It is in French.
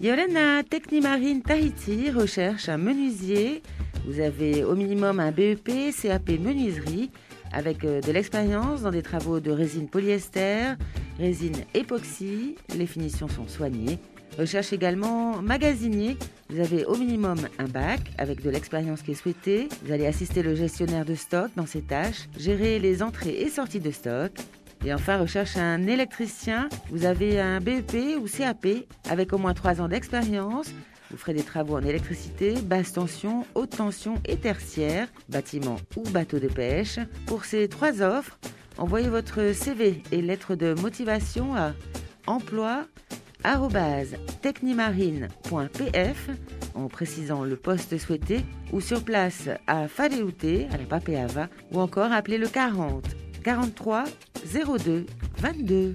Yolena Technimarine Tahiti recherche un menuisier. Vous avez au minimum un BEP, CAP menuiserie, avec euh, de l'expérience dans des travaux de résine polyester, résine époxy. Les finitions sont soignées. Recherche également magasinier. Vous avez au minimum un bac avec de l'expérience qui est souhaitée. Vous allez assister le gestionnaire de stock dans ses tâches, gérer les entrées et sorties de stock. Et enfin, recherche un électricien. Vous avez un BEP ou CAP avec au moins 3 ans d'expérience. Vous ferez des travaux en électricité, basse tension, haute tension et tertiaire, bâtiment ou bateau de pêche. Pour ces trois offres, envoyez votre CV et lettre de motivation à emploi@technimarine.pf en précisant le poste souhaité ou sur place à Fadéouté, à la Papéava ou encore appelez le 40 43 02 22.